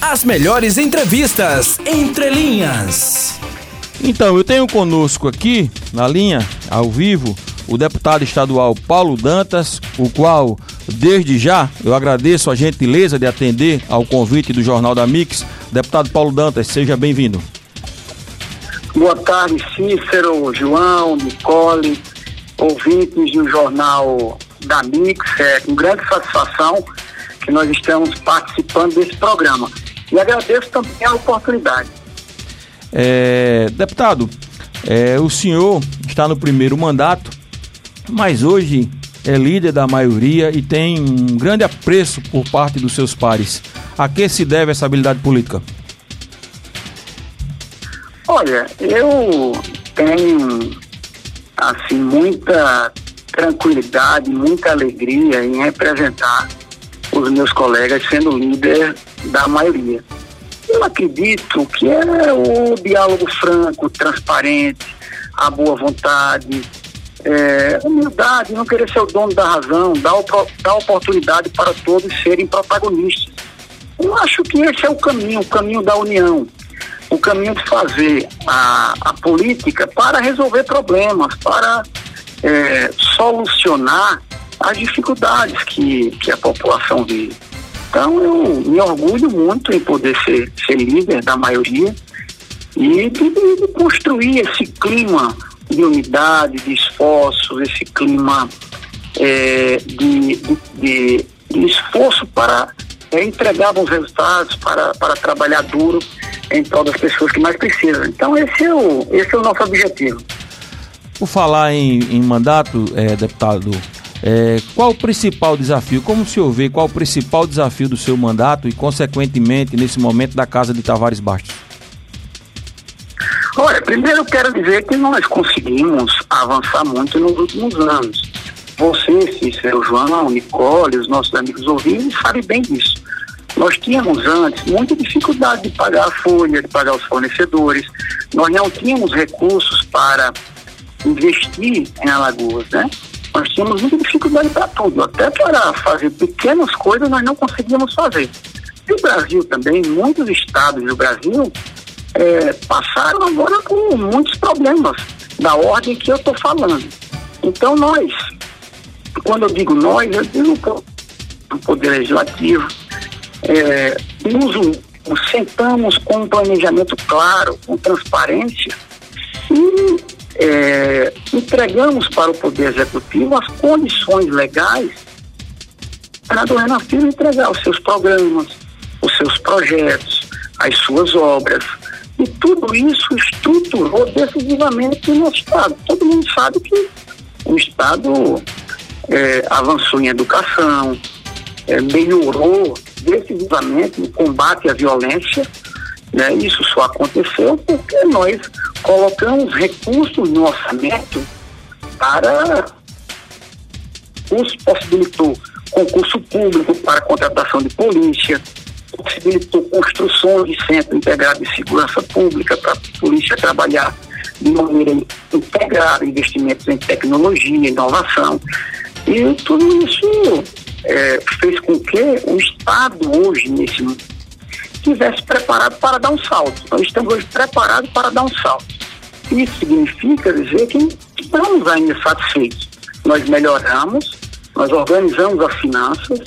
As melhores entrevistas entre linhas. Então, eu tenho conosco aqui, na linha, ao vivo, o deputado estadual Paulo Dantas, o qual, desde já, eu agradeço a gentileza de atender ao convite do Jornal da Mix. Deputado Paulo Dantas, seja bem-vindo. Boa tarde, Cícero, João, Nicole, ouvintes do Jornal da Mix. É com grande satisfação que nós estamos participando desse programa. E agradeço também a oportunidade. É, deputado, é, o senhor está no primeiro mandato, mas hoje é líder da maioria e tem um grande apreço por parte dos seus pares. A que se deve essa habilidade política? Olha, eu tenho assim muita tranquilidade, muita alegria em representar os meus colegas sendo líder da maioria. Eu acredito que é o diálogo franco, transparente, a boa vontade, é, humildade, não querer ser o dono da razão, dar, dar oportunidade para todos serem protagonistas. Eu acho que esse é o caminho, o caminho da união o caminho de fazer a, a política para resolver problemas, para é, solucionar as dificuldades que, que a população vive. Então eu me orgulho muito em poder ser, ser líder da maioria e de, de construir esse clima de unidade, de esforço, esse clima é, de, de, de, esforço para é, entregar bons resultados, para, para trabalhar duro em prol das pessoas que mais precisam. Então esse é o, esse é o nosso objetivo. Por falar em, em mandato, é, deputado, é, qual o principal desafio? Como o senhor vê qual o principal desafio do seu mandato e, consequentemente, nesse momento da Casa de Tavares Bastos? Olha, primeiro eu quero dizer que nós conseguimos avançar muito nos últimos anos. Você, Cícero, João, Nicole, os nossos amigos ouvintes, sabem bem disso. Nós tínhamos antes muita dificuldade de pagar a folha, de pagar os fornecedores. Nós não tínhamos recursos para investir em Alagoas, né? Nós tínhamos muita dificuldade para tudo, até para fazer pequenas coisas nós não conseguíamos fazer. E o Brasil também, muitos estados do Brasil é, passaram agora com muitos problemas da ordem que eu estou falando. Então nós, quando eu digo nós, eu digo o Poder Legislativo, é, nos sentamos com um planejamento claro, com transparência entregamos para o Poder Executivo as condições legais para a Filho entregar os seus programas, os seus projetos, as suas obras. E tudo isso estruturou decisivamente o nosso Estado. Todo mundo sabe que o Estado é, avançou em educação, é, melhorou decisivamente no combate à violência. Né? Isso só aconteceu porque nós colocamos recursos no orçamento para os possibilitou concurso público para contratação de polícia, possibilitou construção de centro integrado de segurança pública para a polícia trabalhar de maneira integrada, investimentos em tecnologia, inovação. E tudo isso é, fez com que o Estado hoje, nesse estivesse preparado para dar um salto. Nós estamos hoje preparados para dar um salto. Isso significa dizer que estamos ainda satisfeitos. Nós melhoramos, nós organizamos as finanças,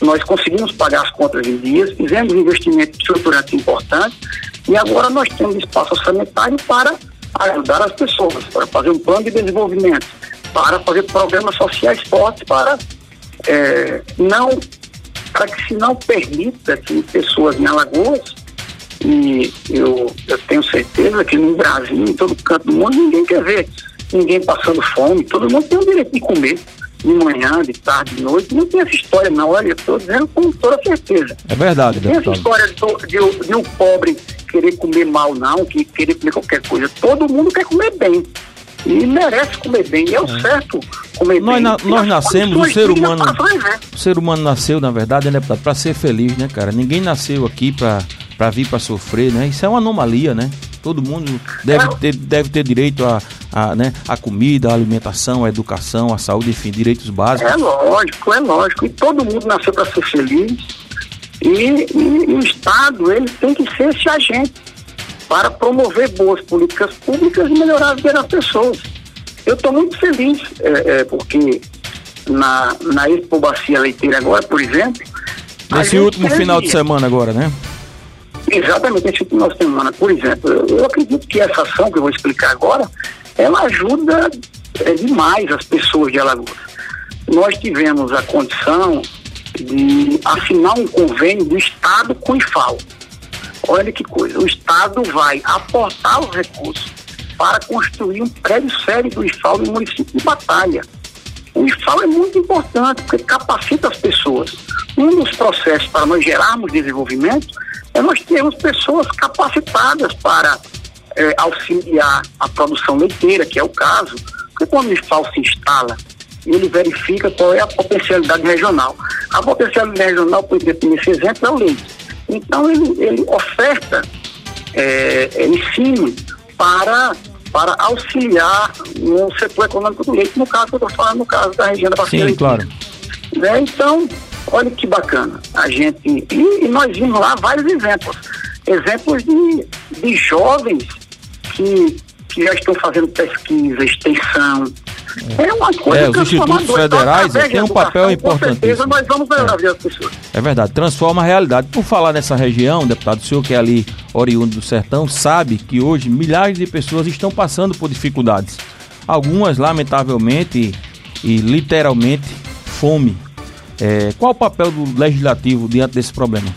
nós conseguimos pagar as contas em dias, fizemos investimentos estruturantes importantes e agora nós temos espaço orçamentário para ajudar as pessoas, para fazer um plano de desenvolvimento, para fazer programas sociais fortes para é, não para que se não permita que pessoas em Alagoas e eu, eu tenho certeza que no Brasil, em todo canto do mundo, ninguém quer ver ninguém passando fome, todo mundo tem o direito de comer de manhã, de tarde, de noite. Não tem essa história, não. Olha, eu estou dizendo com toda certeza. É verdade, Não tem essa história de, de, de um pobre querer comer mal, não, que querer comer qualquer coisa. Todo mundo quer comer bem. E merece comer bem. E é o é. certo nós. Na, nós nascemos, o ser humano. O ser humano nasceu, na verdade, né, para ser feliz, né, cara? Ninguém nasceu aqui para para vir para sofrer, né? Isso é uma anomalia, né? Todo mundo deve ter, deve ter direito a, a, né, a comida, a alimentação, a educação, a saúde, enfim, direitos básicos. É lógico, é lógico. E todo mundo nasceu para ser feliz. E, e, e, o Estado ele tem que ser esse agente para promover boas políticas públicas e melhorar a vida das pessoas. Eu estou muito feliz, é, é, porque na, na Expo Bacia Leiteira agora, por exemplo. Nesse último final de semana agora, né? Exatamente, último final de semana, por exemplo. Eu, eu acredito que essa ação que eu vou explicar agora, ela ajuda é, demais as pessoas de Alagoas. Nós tivemos a condição de assinar um convênio do Estado com o IFAL. Olha que coisa, o Estado vai aportar os recursos para construir um prédio sério do IFAL no município de Batalha. O IFAL é muito importante porque capacita as pessoas. Um dos processos para nós gerarmos desenvolvimento é nós termos pessoas capacitadas para é, auxiliar a produção leiteira, que é o caso, porque quando o IFAL se instala, ele verifica qual é a potencialidade regional. A potencialidade regional, por exemplo, nesse exemplo, é o leite. Então, ele, ele oferta é, ensino para, para auxiliar no setor econômico do leite, no caso que eu estou falando, no caso da região da Bacia Sim, claro. Né? Então, olha que bacana. A gente. E, e, nós vimos lá vários exemplos. Exemplos de, de jovens que, que já estão fazendo pesquisa, extensão. É uma coisa é, os institutos federais têm um papel importante. Com certeza nós vamos melhorar é. a vida das pessoas. É verdade, transforma a realidade. Por falar nessa região, deputado, o senhor que é ali oriundo do sertão, sabe que hoje milhares de pessoas estão passando por dificuldades. Algumas, lamentavelmente e, e literalmente, fome. É, qual o papel do legislativo diante desse problema?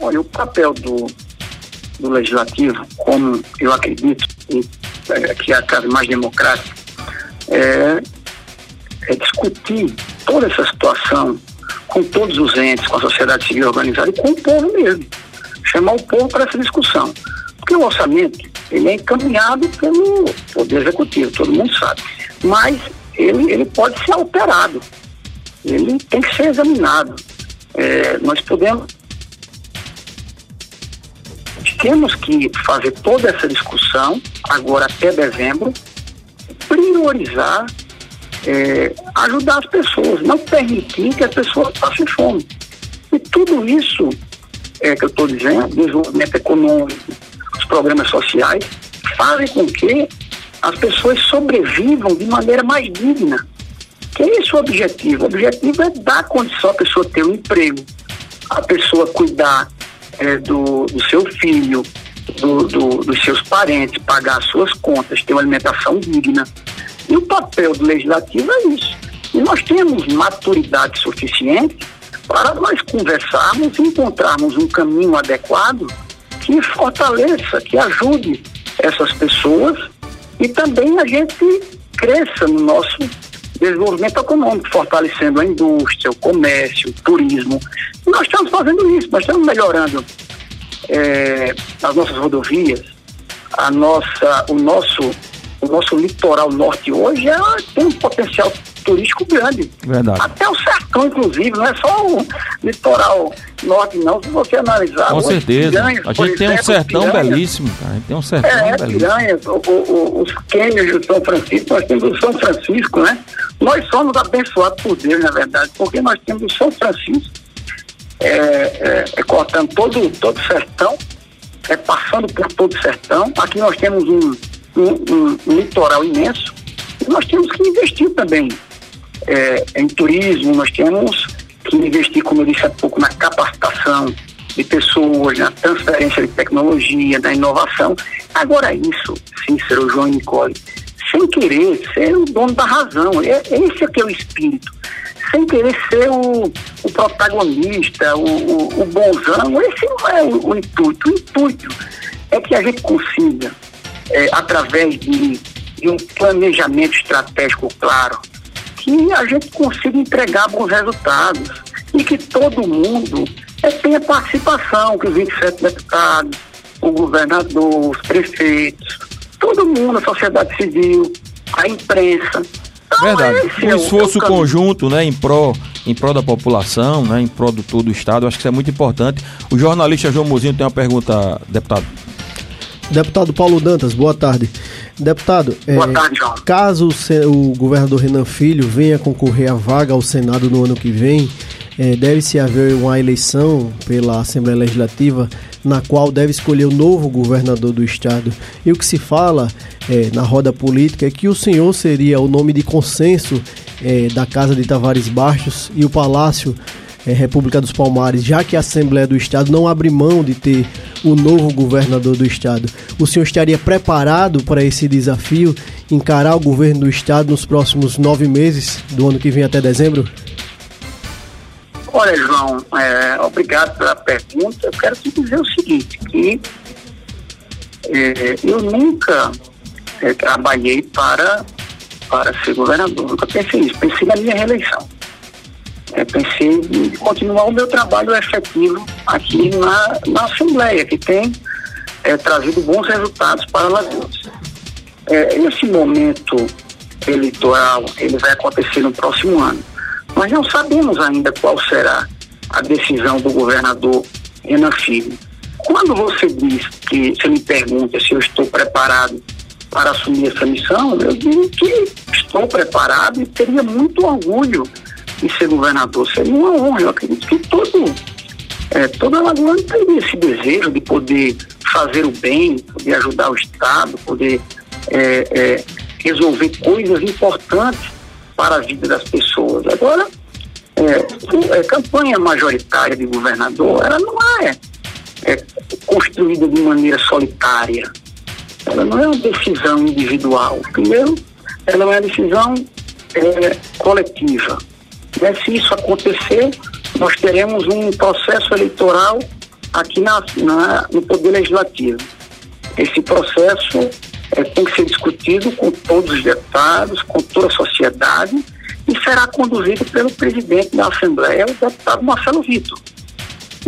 Olha, o papel do, do legislativo, como eu acredito é, que é a casa mais democrática, é, é discutir toda essa situação com todos os entes, com a sociedade civil organizada e com o povo mesmo. Chamar o povo para essa discussão. Porque o orçamento, ele é encaminhado pelo Poder Executivo, todo mundo sabe. Mas ele, ele pode ser alterado ele tem que ser examinado. É, nós podemos. Temos que fazer toda essa discussão, agora até dezembro, priorizar, é, ajudar as pessoas, não permitir que as pessoas passem fome. E tudo isso é, que eu estou dizendo, desenvolvimento econômico, os programas sociais, fazem com que as pessoas sobrevivam de maneira mais digna. Que é esse o objetivo? O objetivo é dar condição à pessoa ter um emprego, a pessoa cuidar é, do, do seu filho, do, do, dos seus parentes, pagar as suas contas, ter uma alimentação digna. E o papel do legislativo é isso. E nós temos maturidade suficiente para nós conversarmos e encontrarmos um caminho adequado que fortaleça, que ajude essas pessoas e também a gente cresça no nosso desenvolvimento econômico, fortalecendo a indústria, o comércio, o turismo. E nós estamos fazendo isso, nós estamos melhorando é, as nossas rodovias, a nossa, o, nosso, o nosso litoral norte hoje é, tem um potencial turístico grande. Verdade. Até o sertão, inclusive, não é só o litoral norte, não. Se você analisar. Com certeza. Piranhas, a gente tem exemplo, um sertão piranhas, belíssimo, cara. A gente tem um sertão é, belíssimo. Piranhas, o, o, os cânions do São Francisco, nós temos o São Francisco, né? Nós somos abençoados por Deus, na verdade, porque nós temos o São Francisco é, é, é cortando todo, todo o sertão, é, passando por todo o sertão. Aqui nós temos um, um, um, um litoral imenso e nós temos que investir também é, em turismo, nós temos que investir, como eu disse há pouco, na capacitação de pessoas, na transferência de tecnologia, na inovação. Agora, isso, Cícero, João e Nicole, sem querer ser o dono da razão. É, esse é que é o espírito. Sem querer ser o, o protagonista, o, o, o, bonzão. Esse não é o, o, intuito. O intuito é que a gente consiga, é, através de, de um planejamento estratégico claro, que a gente consiga entregar bons resultados e que todo mundo é, tenha participação, que os 27 deputados, o governador, os prefeitos, todo mundo, a sociedade civil, a imprensa. Verdade. Um é esforço é conjunto, né, em pró em prol da população, né, em prol do todo o estado, acho que isso é muito importante. O jornalista João Mozinho tem uma pergunta, deputado. Deputado Paulo Dantas, boa tarde. Deputado, boa é, tarde, João. caso o, o governador Renan Filho venha concorrer à vaga ao Senado no ano que vem, é, deve-se haver uma eleição pela Assembleia Legislativa na qual deve escolher o novo governador do estado. E o que se fala é, na roda política é que o senhor seria o nome de consenso é, da Casa de Tavares Baixos e o Palácio é, República dos Palmares, já que a Assembleia do Estado não abre mão de ter o novo governador do Estado. O senhor estaria preparado para esse desafio, encarar o governo do Estado nos próximos nove meses, do ano que vem até dezembro? Olha, João, é, obrigado pela pergunta. Eu quero te dizer o seguinte, que é, eu nunca é, trabalhei para, para ser governador, nunca pensei nisso, pensei na minha reeleição. É, pensei em continuar o meu trabalho efetivo aqui na, na Assembleia, que tem é, trazido bons resultados para Lagoas. É, esse momento eleitoral, ele vai acontecer no próximo ano. Nós não sabemos ainda qual será a decisão do governador Renan Filho. Quando você diz que, você me pergunta se eu estou preparado para assumir essa missão, eu digo que estou preparado e teria muito orgulho em ser governador. Seria uma honra. Eu acredito que todo, é, toda Alagoana tem esse desejo de poder fazer o bem, poder ajudar o Estado, poder é, é, resolver coisas importantes para a vida das pessoas. Agora, é, é, campanha majoritária de governador, ela não é, é construída de maneira solitária. Ela não é uma decisão individual. Primeiro, ela é uma decisão é, coletiva. Né? Se isso acontecer, nós teremos um processo eleitoral aqui na, na no Poder Legislativo. Esse processo é, tem que ser discutido com todos os deputados, com toda a sociedade, e será conduzido pelo presidente da Assembleia, o deputado Marcelo Vitor.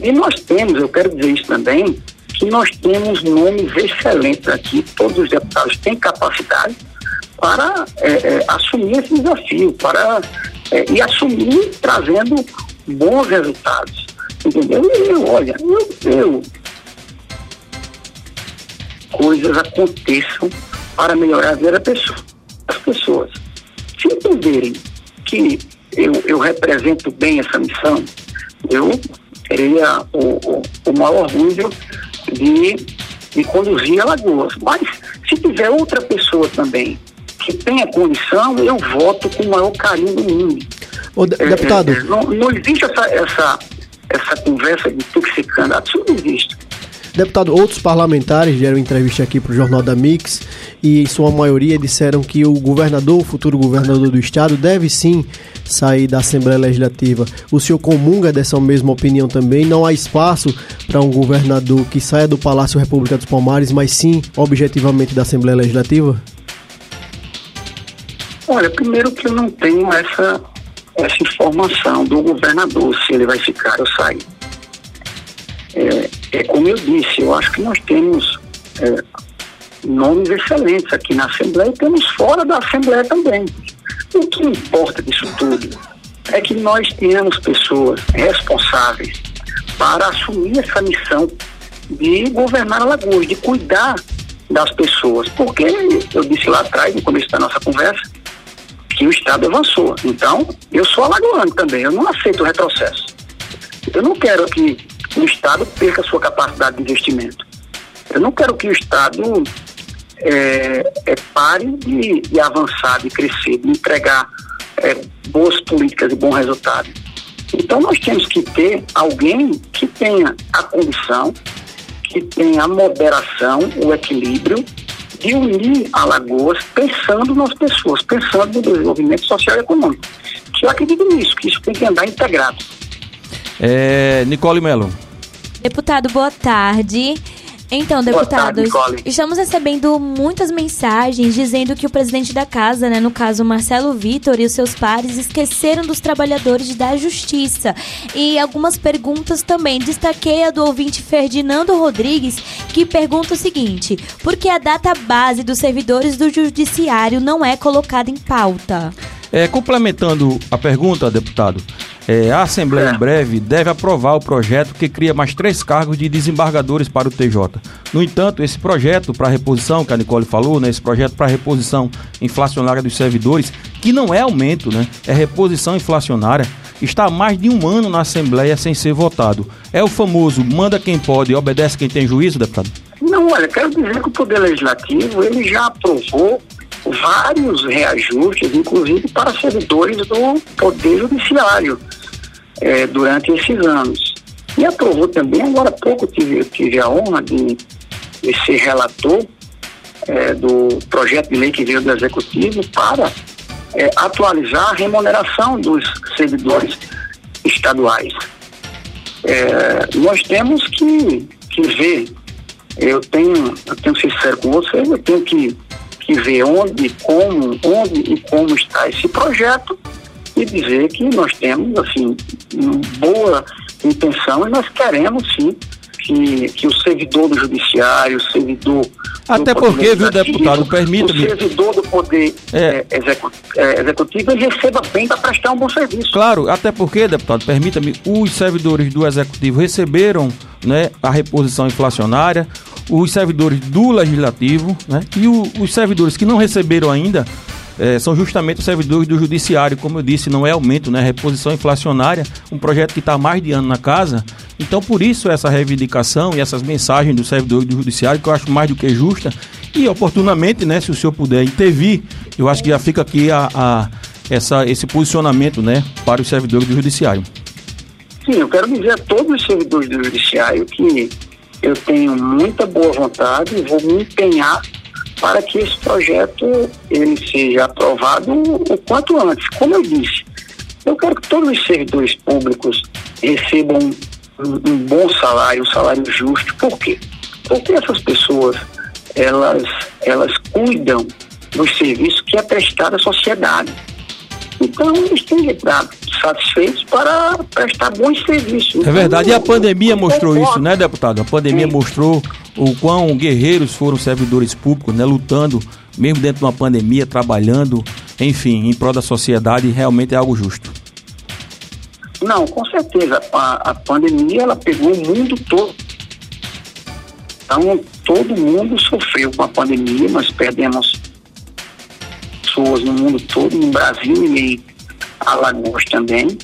E nós temos, eu quero dizer isso também, que nós temos nomes excelentes aqui, todos os deputados têm capacidade para é, é, assumir esse desafio, para é, e assumir trazendo bons resultados. Entendeu? E eu, olha, eu, eu coisas aconteçam para melhorar a vida das pessoas. As pessoas, se entenderem que eu, eu represento bem essa missão, eu teria o, o, o maior orgulho de, de conduzir a Lagoas. Mas se tiver outra pessoa também que tenha condição, eu voto com o maior carinho do mundo. Ô, de, é, deputado. É, não, não existe essa, essa, essa conversa de ter que ser candidato, isso não existe. Deputado, outros parlamentares deram entrevista aqui para o Jornal da Mix e, em sua maioria, disseram que o governador, o futuro governador do estado, deve sim sair da Assembleia Legislativa. O senhor comunga dessa mesma opinião também? Não há espaço para um governador que saia do Palácio República dos Palmares, mas sim, objetivamente, da Assembleia Legislativa? Olha, primeiro que eu não tenho essa, essa informação do governador, se ele vai ficar ou sair. É, é como eu disse, eu acho que nós temos é, nomes excelentes aqui na Assembleia e temos fora da Assembleia também. O que importa disso tudo é que nós tenhamos pessoas responsáveis para assumir essa missão de governar Alagoas, de cuidar das pessoas. Porque eu disse lá atrás, no começo da nossa conversa, que o Estado avançou. Então, eu sou alagoano também, eu não aceito o retrocesso. Eu não quero que o Estado perca sua capacidade de investimento. Eu não quero que o Estado é, é pare de, de, avançar, de crescer, de entregar é, boas políticas e bons resultados. Então nós temos que ter alguém que tenha a condição, que tenha a moderação, o equilíbrio de unir Alagoas pensando nas pessoas, pensando no desenvolvimento social e econômico. Eu acredito nisso, que isso tem que andar integrado. É, Nicole Melo. Deputado, boa tarde. Então, deputados, tarde, estamos recebendo muitas mensagens dizendo que o presidente da casa, né, no caso Marcelo Vitor e os seus pares, esqueceram dos trabalhadores da justiça. E algumas perguntas também. Destaquei a do ouvinte Ferdinando Rodrigues, que pergunta o seguinte: por que a data base dos servidores do judiciário não é colocada em pauta? É, complementando a pergunta, deputado, é, a Assembleia em breve deve aprovar o projeto que cria mais três cargos de desembargadores para o TJ. No entanto, esse projeto para reposição, que a Nicole falou, né, esse projeto para reposição inflacionária dos servidores, que não é aumento, né, é reposição inflacionária, está há mais de um ano na Assembleia sem ser votado. É o famoso manda quem pode e obedece quem tem juízo, deputado? Não, olha, quero dizer que o Poder Legislativo ele já aprovou vários reajustes, inclusive para servidores do Poder Judiciário, é, durante esses anos. E aprovou também, agora há pouco tive, tive a honra de, de ser relator é, do projeto de lei que veio do Executivo para é, atualizar a remuneração dos servidores estaduais. É, nós temos que, que ver, eu tenho, eu tenho sincero com você, eu tenho que, que ver onde, como, onde e como está esse projeto e dizer que nós temos, assim, boa intenção e nós queremos sim que, que o servidor do judiciário, o servidor. Até porque, viu, deputado, permita-me. O servidor do poder é. É, é, executivo receba bem para prestar um bom serviço. Claro, até porque, deputado, permita-me, os servidores do executivo receberam né, a reposição inflacionária, os servidores do legislativo, né, e o, os servidores que não receberam ainda é, são justamente os servidores do judiciário, como eu disse, não é aumento, né? Reposição inflacionária, um projeto que está mais de ano na casa. Então, por isso, essa reivindicação e essas mensagens dos servidores do judiciário, que eu acho mais do que justa, e oportunamente, né, se o senhor puder intervir, eu acho que já fica aqui a, a essa, esse posicionamento, né, para os servidores do judiciário. Sim, eu quero dizer a todos os servidores do judiciário que eu tenho muita boa vontade e vou me empenhar para que esse projeto ele seja aprovado o quanto antes. Como eu disse, eu quero que todos os servidores públicos recebam um, um bom salário, um salário justo. Por quê? Porque essas pessoas elas, elas cuidam dos serviços que é prestado à sociedade. Então, estar satisfeitos para prestar bons serviços. É verdade, e a pandemia mostrou isso, né, deputado? A pandemia Sim. mostrou o quão guerreiros foram servidores públicos, né, lutando, mesmo dentro de uma pandemia, trabalhando, enfim, em prol da sociedade, realmente é algo justo. Não, com certeza. A, a pandemia, ela pegou o mundo todo. Então, todo mundo sofreu com a pandemia, nós perdemos pessoas no mundo todo, no Brasil e Alagoas também.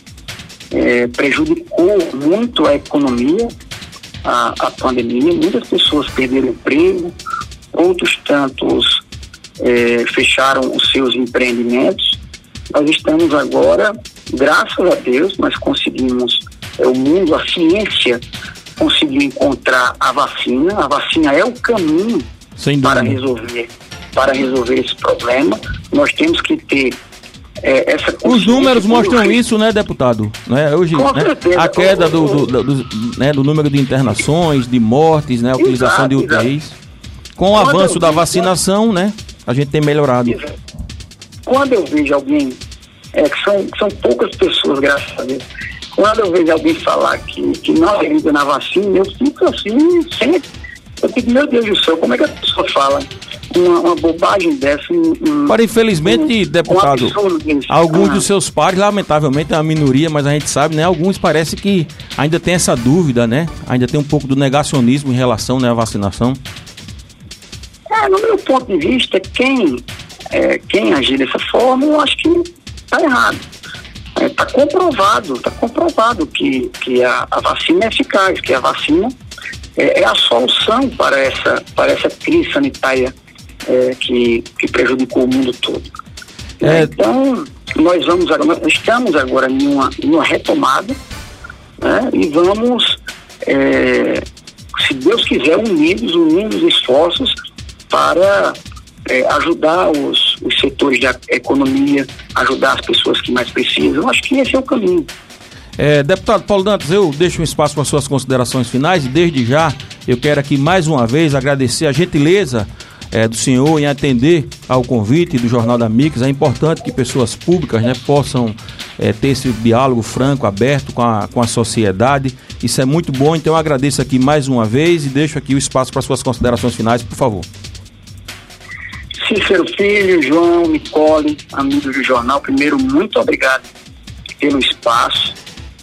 É, prejudicou muito a economia, a, a pandemia. Muitas pessoas perderam emprego, outros tantos é, fecharam os seus empreendimentos. Nós estamos agora, graças a Deus, nós conseguimos, é, o mundo, a ciência conseguiu encontrar a vacina. A vacina é o caminho para resolver para resolver esse problema. Nós temos que ter é, essa Os números mostram isso, né, deputado? Né? Hoje, né? a queda do, do, do, né, do, número de internações, de mortes, né, a utilização exato, de UTIs. Exato. Com o avanço da vacinação, né, a gente tem melhorado. Quando eu vejo alguém, é, que são, são poucas pessoas, graças a Deus, quando eu vejo alguém falar que, que não acredita na vacina, eu fico assim, sem, eu fico, meu Deus do céu, como é que a pessoa fala? Uma, uma bobagem dessa. Um, Para infelizmente, um, deputado, um alguns ah. dos seus pares, lamentavelmente é uma minoria, mas a gente sabe, né? Alguns parece que ainda tem essa dúvida, né? Ainda tem um pouco do negacionismo em relação né, à vacinação. É, no meu ponto de vista, quem, é, quem agir dessa forma, eu acho que está errado. Está é, tá comprovado, está comprovado que, que a, a vacina é eficaz, que a vacina é, é, a solução para essa, para essa crise sanitária é, que, que prejudicou o mundo todo. É... Então, nós vamos agora, nós estamos agora em uma, em uma retomada né, e vamos, é, se Deus quiser, unidos, unindo os esforços para é, ajudar os, os setores da economia, ajudar as pessoas que mais precisam. Acho que esse é o caminho. É, deputado Paulo Dantas, eu deixo um espaço para suas considerações finais e desde já eu quero aqui mais uma vez agradecer a gentileza é, do senhor em atender ao convite do Jornal da Mix. É importante que pessoas públicas né, possam é, ter esse diálogo franco, aberto com a, com a sociedade. Isso é muito bom, então eu agradeço aqui mais uma vez e deixo aqui o espaço para suas considerações finais, por favor. Cícero Filho, João, Nicole, amigos do jornal, primeiro, muito obrigado pelo espaço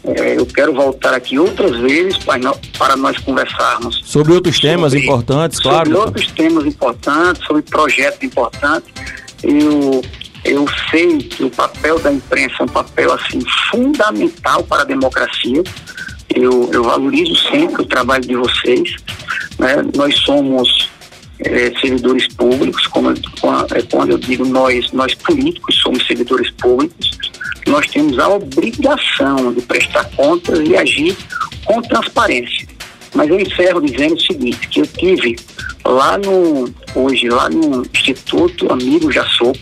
é, eu quero voltar aqui outras vezes para nós, conversarmos. Sobre outros sobre, temas importantes, claro. Sobre outros temas importantes, sobre projetos importantes. Eu Eu sei que o papel da imprensa é um papel assim fundamental para a democracia. Eu, eu valorizo sempre o trabalho de vocês. Né? Nós somos é, servidores públicos, como, é, quando eu digo nós, nós políticos somos servidores públicos, nós temos a obrigação de prestar contas e agir com transparência. Mas eu encerro dizendo o seguinte, que eu tive lá no, hoje, lá no Instituto Amigo Jaçopo,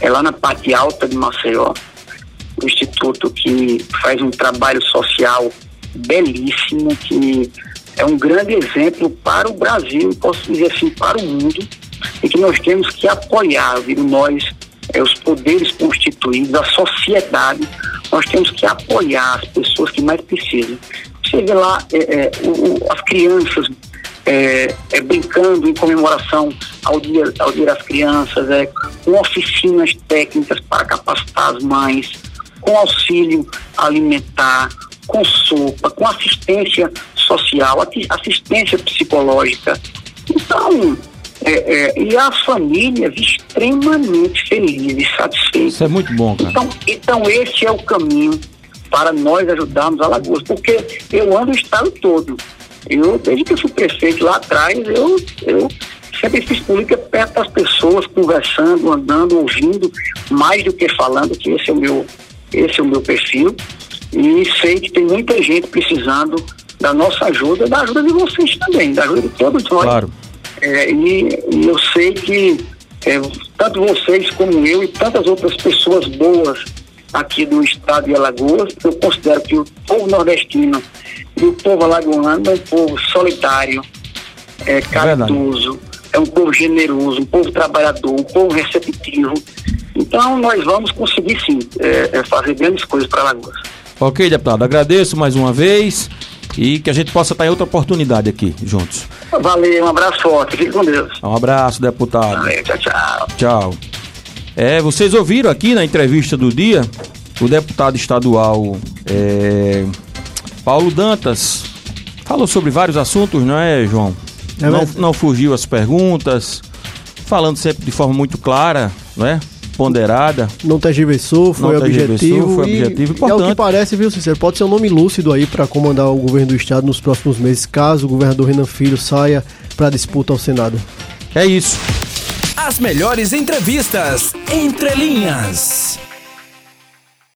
é lá na parte alta de Maceió, o instituto que faz um trabalho social belíssimo, que é um grande exemplo para o Brasil, posso dizer assim, para o mundo, e que nós temos que apoiar, viu? nós, é, os poderes constituídos, a sociedade, nós temos que apoiar as pessoas que mais precisam. Você vê lá é, é, o, as crianças é, é, brincando em comemoração ao dia, ao dia das crianças, é, com oficinas técnicas para capacitar as mães, com auxílio alimentar, com sopa, com assistência social, assistência psicológica. Então, é, é, e as famílias extremamente felizes, satisfeitas. Isso é muito bom, cara. Então, então esse é o caminho para nós ajudarmos a Lagoas, porque eu ando o estado todo. Eu, desde que eu fui prefeito lá atrás, eu, eu sempre fiz política perto das pessoas, conversando, andando, ouvindo, mais do que falando, que esse é o meu, esse é o meu perfil. E sei que tem muita gente precisando da nossa ajuda, da ajuda de vocês também, da ajuda de todos nós. Claro. É, e, e, eu sei que é, tanto vocês como eu e tantas outras pessoas boas aqui do estado de Alagoas, eu considero que o povo nordestino e o povo alagoano é um povo solitário, é, é caridoso, é, é um povo generoso, um povo trabalhador, um povo receptivo. Então nós vamos conseguir sim é, é fazer grandes coisas para Alagoas. Ok, deputado, agradeço mais uma vez e que a gente possa estar em outra oportunidade aqui juntos. Valeu, um abraço forte, fique com Deus. Um abraço, deputado. Valeu, tchau, tchau. Tchau. É, vocês ouviram aqui na entrevista do dia o deputado estadual é, Paulo Dantas falou sobre vários assuntos, não é, João? É não, não fugiu as perguntas, falando sempre de forma muito clara, não é? Ponderada. Não tergiversou, foi não objetivo. Foi objetivo, importante. É o que parece, viu, Sincero? Pode ser um nome lúcido aí para comandar o governo do estado nos próximos meses, caso o governador Renan Filho saia para disputa ao Senado. É isso. As melhores entrevistas entre linhas.